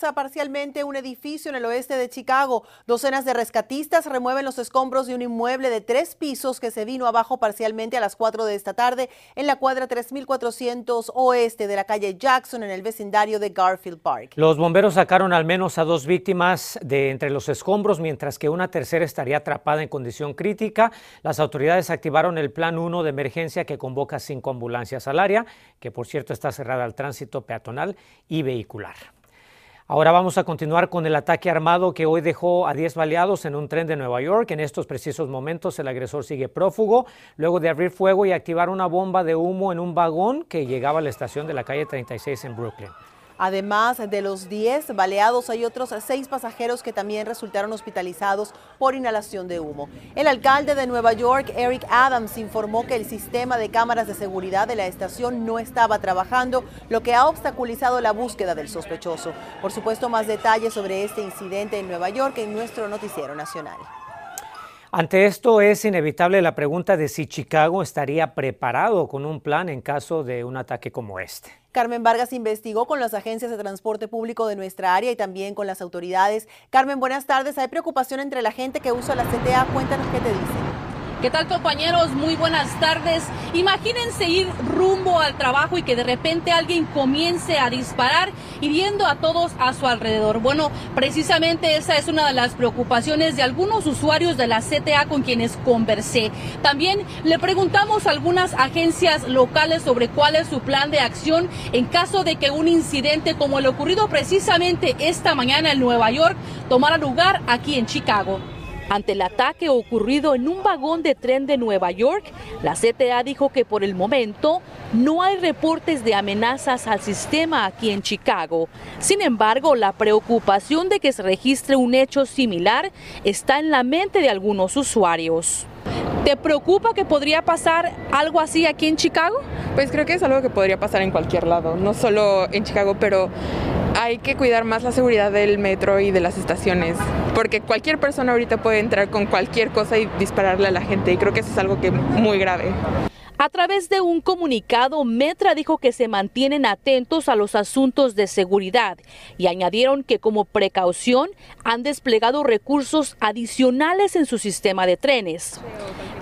Parcialmente un edificio en el oeste de Chicago. Docenas de rescatistas remueven los escombros de un inmueble de tres pisos que se vino abajo parcialmente a las 4 de esta tarde en la cuadra 3400 oeste de la calle Jackson en el vecindario de Garfield Park. Los bomberos sacaron al menos a dos víctimas de entre los escombros, mientras que una tercera estaría atrapada en condición crítica. Las autoridades activaron el Plan 1 de emergencia que convoca cinco ambulancias al área, que por cierto está cerrada al tránsito peatonal y vehicular. Ahora vamos a continuar con el ataque armado que hoy dejó a 10 baleados en un tren de Nueva York. En estos precisos momentos el agresor sigue prófugo luego de abrir fuego y activar una bomba de humo en un vagón que llegaba a la estación de la calle 36 en Brooklyn. Además de los 10 baleados, hay otros 6 pasajeros que también resultaron hospitalizados por inhalación de humo. El alcalde de Nueva York, Eric Adams, informó que el sistema de cámaras de seguridad de la estación no estaba trabajando, lo que ha obstaculizado la búsqueda del sospechoso. Por supuesto, más detalles sobre este incidente en Nueva York en nuestro noticiero nacional. Ante esto es inevitable la pregunta de si Chicago estaría preparado con un plan en caso de un ataque como este. Carmen Vargas investigó con las agencias de transporte público de nuestra área y también con las autoridades. Carmen, buenas tardes. ¿Hay preocupación entre la gente que usa la CTA? Cuéntanos qué te dicen. ¿Qué tal compañeros? Muy buenas tardes. Imagínense ir rumbo al trabajo y que de repente alguien comience a disparar hiriendo a todos a su alrededor. Bueno, precisamente esa es una de las preocupaciones de algunos usuarios de la CTA con quienes conversé. También le preguntamos a algunas agencias locales sobre cuál es su plan de acción en caso de que un incidente como el ocurrido precisamente esta mañana en Nueva York tomara lugar aquí en Chicago. Ante el ataque ocurrido en un vagón de tren de Nueva York, la CTA dijo que por el momento no hay reportes de amenazas al sistema aquí en Chicago. Sin embargo, la preocupación de que se registre un hecho similar está en la mente de algunos usuarios. ¿Te preocupa que podría pasar algo así aquí en Chicago? Pues creo que es algo que podría pasar en cualquier lado, no solo en Chicago, pero hay que cuidar más la seguridad del metro y de las estaciones, porque cualquier persona ahorita puede entrar con cualquier cosa y dispararle a la gente y creo que eso es algo que muy grave. A través de un comunicado, Metra dijo que se mantienen atentos a los asuntos de seguridad y añadieron que como precaución han desplegado recursos adicionales en su sistema de trenes.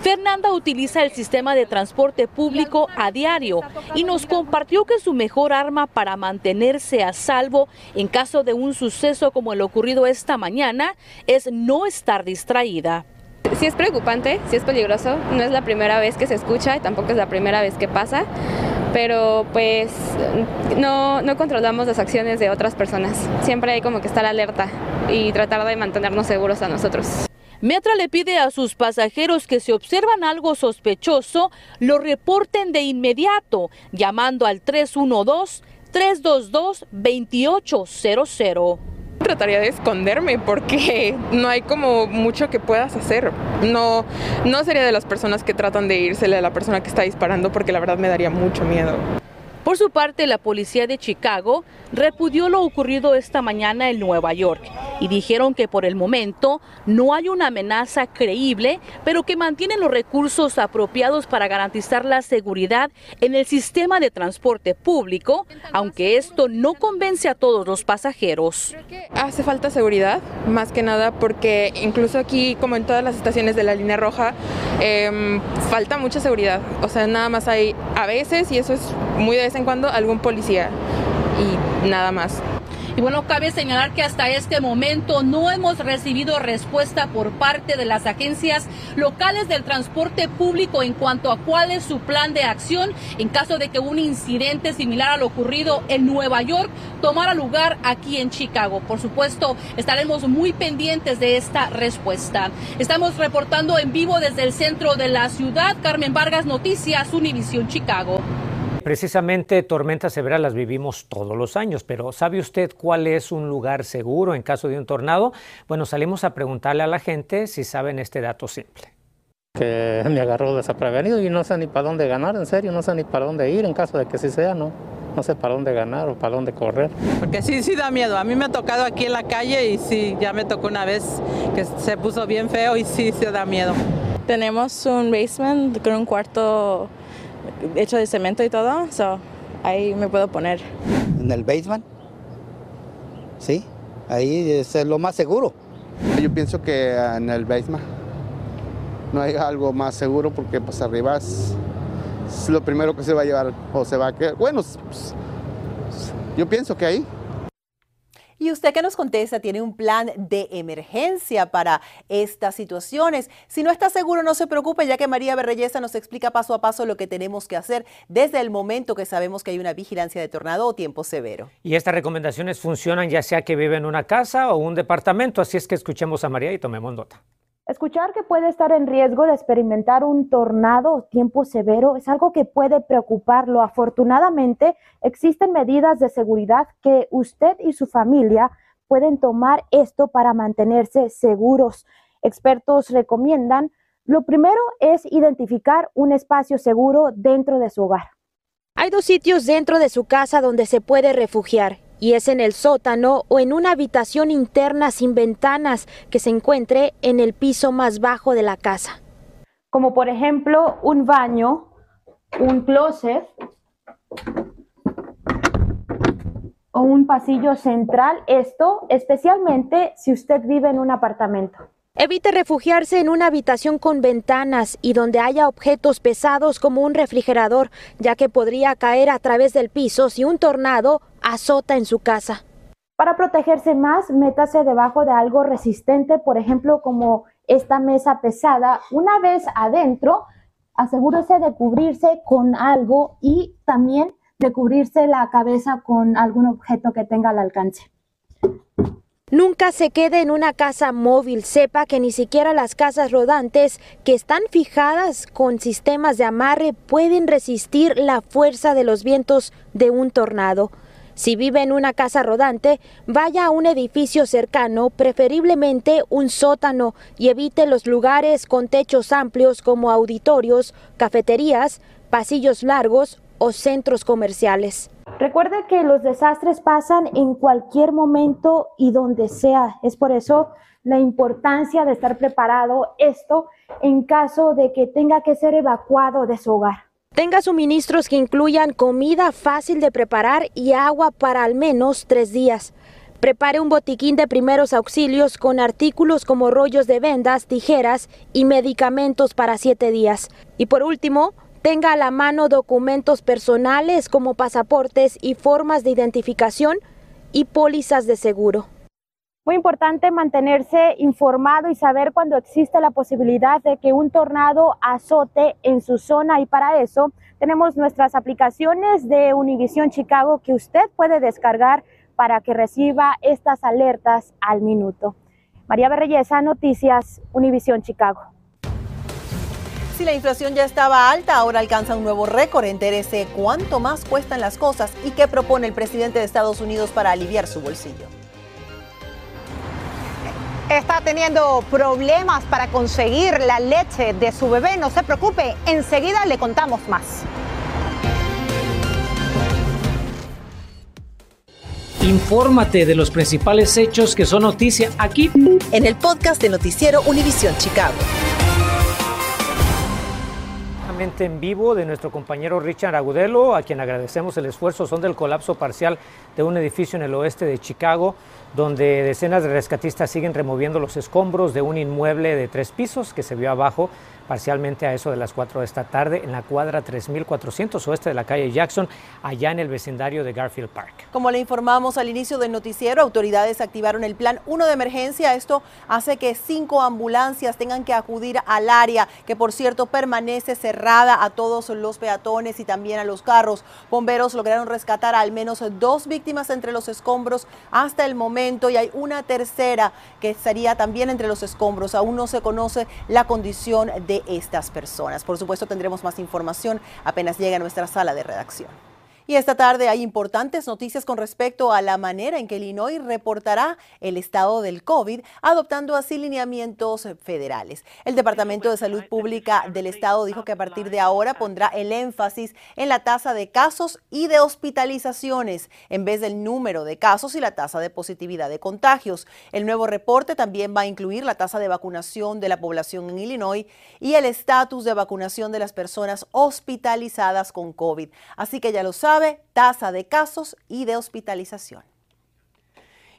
Fernanda utiliza el sistema de transporte público a diario y nos compartió que su mejor arma para mantenerse a salvo en caso de un suceso como el ocurrido esta mañana es no estar distraída sí es preocupante, sí es peligroso. No es la primera vez que se escucha y tampoco es la primera vez que pasa, pero pues no, no controlamos las acciones de otras personas. Siempre hay como que estar alerta y tratar de mantenernos seguros a nosotros. Metra le pide a sus pasajeros que si observan algo sospechoso, lo reporten de inmediato, llamando al 312 322 2800 trataría de esconderme porque no hay como mucho que puedas hacer. No, no sería de las personas que tratan de irsele a la persona que está disparando porque la verdad me daría mucho miedo. Por su parte, la policía de Chicago repudió lo ocurrido esta mañana en Nueva York y dijeron que por el momento no hay una amenaza creíble, pero que mantienen los recursos apropiados para garantizar la seguridad en el sistema de transporte público, aunque esto no convence a todos los pasajeros. Hace falta seguridad, más que nada porque incluso aquí, como en todas las estaciones de la línea roja, em, falta mucha seguridad. O sea, nada más hay a veces, y eso es muy de vez en cuando, algún policía y nada más. Y bueno, cabe señalar que hasta este momento no hemos recibido respuesta por parte de las agencias locales del transporte público en cuanto a cuál es su plan de acción en caso de que un incidente similar a lo ocurrido en Nueva York tomara lugar aquí en Chicago. Por supuesto, estaremos muy pendientes de esta respuesta. Estamos reportando en vivo desde el centro de la ciudad. Carmen Vargas, Noticias, Univisión Chicago. Precisamente tormentas severas las vivimos todos los años, pero ¿sabe usted cuál es un lugar seguro en caso de un tornado? Bueno, salimos a preguntarle a la gente si saben este dato simple. que me agarró desaprevenido y no sé ni para dónde ganar, en serio, no sé ni para dónde ir en caso de que sí sea, ¿no? No sé para dónde ganar o para dónde correr. Porque sí, sí da miedo. A mí me ha tocado aquí en la calle y sí, ya me tocó una vez que se puso bien feo y sí, se da miedo. Tenemos un basement con un cuarto hecho de cemento y todo, so ahí me puedo poner. En el basement, sí, ahí es lo más seguro. Yo pienso que en el basement no hay algo más seguro porque pues arriba es, es lo primero que se va a llevar o se va a quedar. Bueno, pues, yo pienso que ahí. Y usted que nos contesta tiene un plan de emergencia para estas situaciones. Si no está seguro, no se preocupe, ya que María Berreyesa nos explica paso a paso lo que tenemos que hacer desde el momento que sabemos que hay una vigilancia de tornado o tiempo severo. Y estas recomendaciones funcionan ya sea que vive en una casa o un departamento, así es que escuchemos a María y tomemos nota. Escuchar que puede estar en riesgo de experimentar un tornado o tiempo severo es algo que puede preocuparlo. Afortunadamente, existen medidas de seguridad que usted y su familia pueden tomar esto para mantenerse seguros. Expertos recomiendan, lo primero es identificar un espacio seguro dentro de su hogar. Hay dos sitios dentro de su casa donde se puede refugiar y es en el sótano o en una habitación interna sin ventanas que se encuentre en el piso más bajo de la casa. Como por ejemplo un baño, un closet o un pasillo central, esto especialmente si usted vive en un apartamento. Evite refugiarse en una habitación con ventanas y donde haya objetos pesados como un refrigerador, ya que podría caer a través del piso si un tornado azota en su casa. Para protegerse más, métase debajo de algo resistente, por ejemplo, como esta mesa pesada. Una vez adentro, asegúrese de cubrirse con algo y también de cubrirse la cabeza con algún objeto que tenga al alcance. Nunca se quede en una casa móvil. Sepa que ni siquiera las casas rodantes que están fijadas con sistemas de amarre pueden resistir la fuerza de los vientos de un tornado. Si vive en una casa rodante, vaya a un edificio cercano, preferiblemente un sótano, y evite los lugares con techos amplios como auditorios, cafeterías, pasillos largos o centros comerciales. Recuerde que los desastres pasan en cualquier momento y donde sea. Es por eso la importancia de estar preparado esto en caso de que tenga que ser evacuado de su hogar. Tenga suministros que incluyan comida fácil de preparar y agua para al menos tres días. Prepare un botiquín de primeros auxilios con artículos como rollos de vendas, tijeras y medicamentos para siete días. Y por último, tenga a la mano documentos personales como pasaportes y formas de identificación y pólizas de seguro. Muy importante mantenerse informado y saber cuando existe la posibilidad de que un tornado azote en su zona y para eso tenemos nuestras aplicaciones de Univision Chicago que usted puede descargar para que reciba estas alertas al minuto. María Berreyesa, Noticias, Univision Chicago. Si la inflación ya estaba alta, ahora alcanza un nuevo récord. Entérese cuánto más cuestan las cosas y qué propone el presidente de Estados Unidos para aliviar su bolsillo. Está teniendo problemas para conseguir la leche de su bebé. No se preocupe, enseguida le contamos más. Infórmate de los principales hechos que son noticia aquí en el podcast de Noticiero Univisión Chicago en vivo de nuestro compañero Richard Agudelo, a quien agradecemos el esfuerzo. Son del colapso parcial de un edificio en el oeste de Chicago, donde decenas de rescatistas siguen removiendo los escombros de un inmueble de tres pisos que se vio abajo parcialmente a eso de las 4 de esta tarde en la cuadra 3400 oeste de la calle Jackson, allá en el vecindario de Garfield Park. Como le informamos al inicio del noticiero, autoridades activaron el plan 1 de emergencia. Esto hace que cinco ambulancias tengan que acudir al área, que por cierto permanece cerrada a todos los peatones y también a los carros. Bomberos lograron rescatar al menos dos víctimas entre los escombros hasta el momento y hay una tercera que estaría también entre los escombros. Aún no se conoce la condición de estas personas. Por supuesto, tendremos más información apenas llegue a nuestra sala de redacción. Y esta tarde hay importantes noticias con respecto a la manera en que Illinois reportará el estado del COVID, adoptando así lineamientos federales. El Departamento de Salud Pública del Estado dijo que a partir de ahora pondrá el énfasis en la tasa de casos y de hospitalizaciones en vez del número de casos y la tasa de positividad de contagios. El nuevo reporte también va a incluir la tasa de vacunación de la población en Illinois y el estatus de vacunación de las personas hospitalizadas con COVID. Así que ya lo saben tasa de casos y de hospitalización.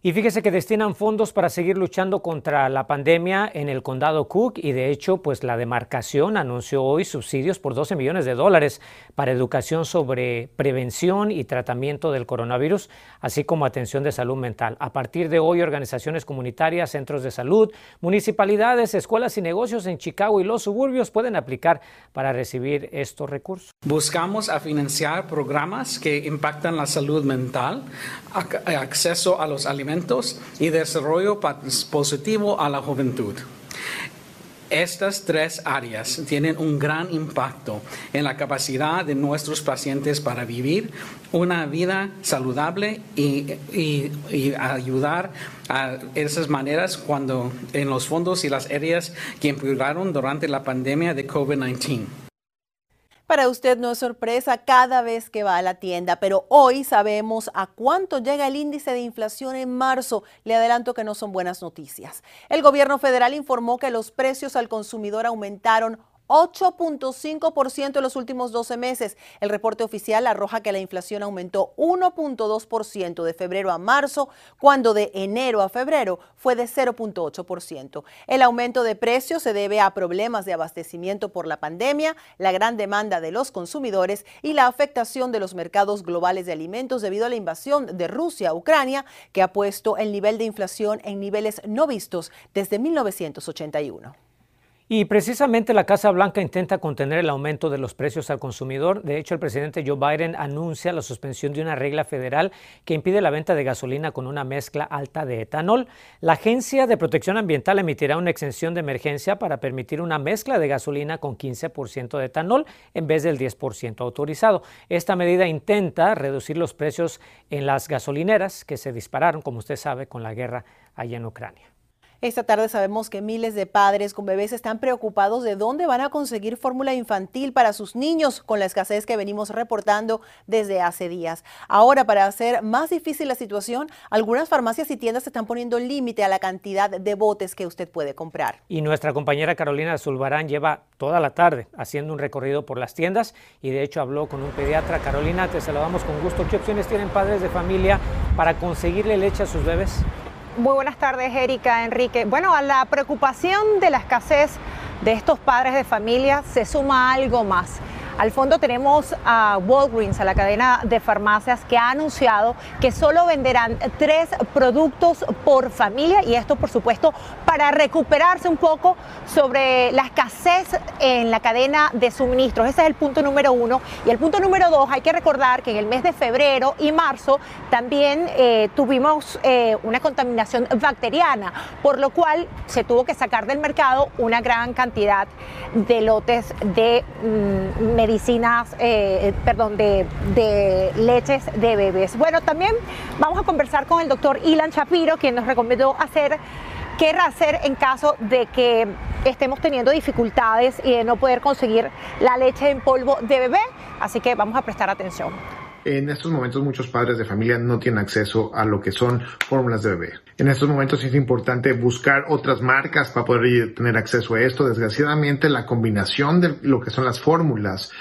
Y fíjese que destinan fondos para seguir luchando contra la pandemia en el condado Cook y de hecho pues la demarcación anunció hoy subsidios por 12 millones de dólares para educación sobre prevención y tratamiento del coronavirus, así como atención de salud mental. A partir de hoy organizaciones comunitarias, centros de salud, municipalidades, escuelas y negocios en Chicago y los suburbios pueden aplicar para recibir estos recursos. Buscamos a financiar programas que impactan la salud mental, acceso a los alimentos y desarrollo positivo a la juventud. Estas tres áreas tienen un gran impacto en la capacidad de nuestros pacientes para vivir una vida saludable y, y, ayudar a esas maneras cuando en los fondos y las áreas que impulsaron durante la pandemia de COVID-19. Para usted no es sorpresa cada vez que va a la tienda, pero hoy sabemos a cuánto llega el índice de inflación en marzo. Le adelanto que no son buenas noticias. El gobierno federal informó que los precios al consumidor aumentaron 8.5% en los últimos 12 meses. El reporte oficial arroja que la inflación aumentó 1.2% de febrero a marzo, cuando de enero a febrero fue de 0.8%. El aumento de precios se debe a problemas de abastecimiento por la pandemia, la gran demanda de los consumidores y la afectación de los mercados globales de alimentos debido a la invasión de Rusia a Ucrania, que ha puesto el nivel de inflación en niveles no vistos desde 1981. Y precisamente la Casa Blanca intenta contener el aumento de los precios al consumidor. De hecho, el presidente Joe Biden anuncia la suspensión de una regla federal que impide la venta de gasolina con una mezcla alta de etanol. La Agencia de Protección Ambiental emitirá una exención de emergencia para permitir una mezcla de gasolina con 15% de etanol en vez del 10% autorizado. Esta medida intenta reducir los precios en las gasolineras que se dispararon, como usted sabe, con la guerra allá en Ucrania. Esta tarde sabemos que miles de padres con bebés están preocupados de dónde van a conseguir fórmula infantil para sus niños con la escasez que venimos reportando desde hace días. Ahora, para hacer más difícil la situación, algunas farmacias y tiendas están poniendo límite a la cantidad de botes que usted puede comprar. Y nuestra compañera Carolina Zulbarán lleva toda la tarde haciendo un recorrido por las tiendas y de hecho habló con un pediatra. Carolina, te saludamos con gusto. ¿Qué opciones tienen padres de familia para conseguirle leche a sus bebés? Muy buenas tardes, Erika, Enrique. Bueno, a la preocupación de la escasez de estos padres de familia se suma algo más. Al fondo tenemos a Walgreens, a la cadena de farmacias, que ha anunciado que solo venderán tres productos por familia y esto, por supuesto, para recuperarse un poco sobre la escasez en la cadena de suministros. Ese es el punto número uno. Y el punto número dos, hay que recordar que en el mes de febrero y marzo también eh, tuvimos eh, una contaminación bacteriana, por lo cual se tuvo que sacar del mercado una gran cantidad de lotes de mm, medicinas, eh, perdón, de, de, leches de bebés. Bueno, también vamos a conversar con el doctor Ilan Shapiro, quien nos recomendó hacer qué hacer en caso de que estemos teniendo dificultades y de no poder conseguir la leche en polvo de bebé. Así que vamos a prestar atención. En estos momentos muchos padres de familia no tienen acceso a lo que son fórmulas de bebé. En estos momentos es importante buscar otras marcas para poder tener acceso a esto. Desgraciadamente la combinación de lo que son las fórmulas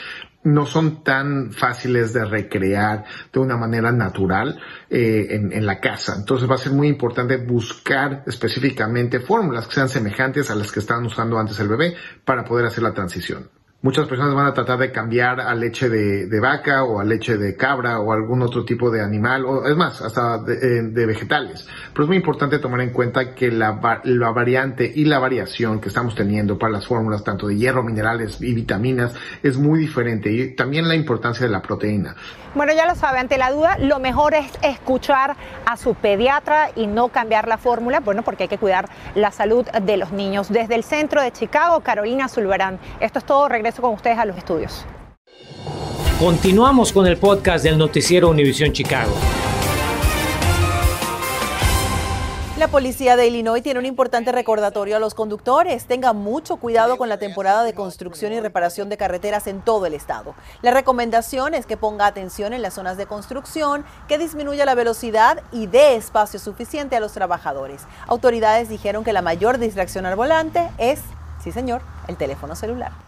no son tan fáciles de recrear de una manera natural eh, en, en, la casa. Entonces va a ser muy importante buscar específicamente fórmulas que sean semejantes a las que estaban usando antes el bebé para poder hacer la transición. Muchas personas van a tratar de cambiar a leche de, vaca o a leche de cabra o algún otro tipo de animal, o es más, hasta de, eh, vegetales. Pero es muy importante tomar en cuenta que la, la, variante y la variación que estamos teniendo para las fórmulas, tanto de hierro, minerales y vitaminas, es muy diferente. Y también la importancia de la proteína. Bueno, ya lo sabe, ante la duda, lo mejor es escuchar a su pediatra y no cambiar la fórmula, bueno, porque hay que cuidar la salud de los niños. Desde el centro de Chicago, Carolina Zulbarán. Esto es todo, regreso con ustedes a los estudios. Continuamos con el podcast del noticiero Univisión Chicago. La policía de Illinois tiene un importante recordatorio a los conductores. Tengan mucho cuidado con la temporada de construcción y reparación de carreteras en todo el estado. La recomendación es que ponga atención en las zonas de construcción, que disminuya la velocidad y dé espacio suficiente a los trabajadores. Autoridades dijeron que la mayor distracción al volante es, sí señor, el teléfono celular.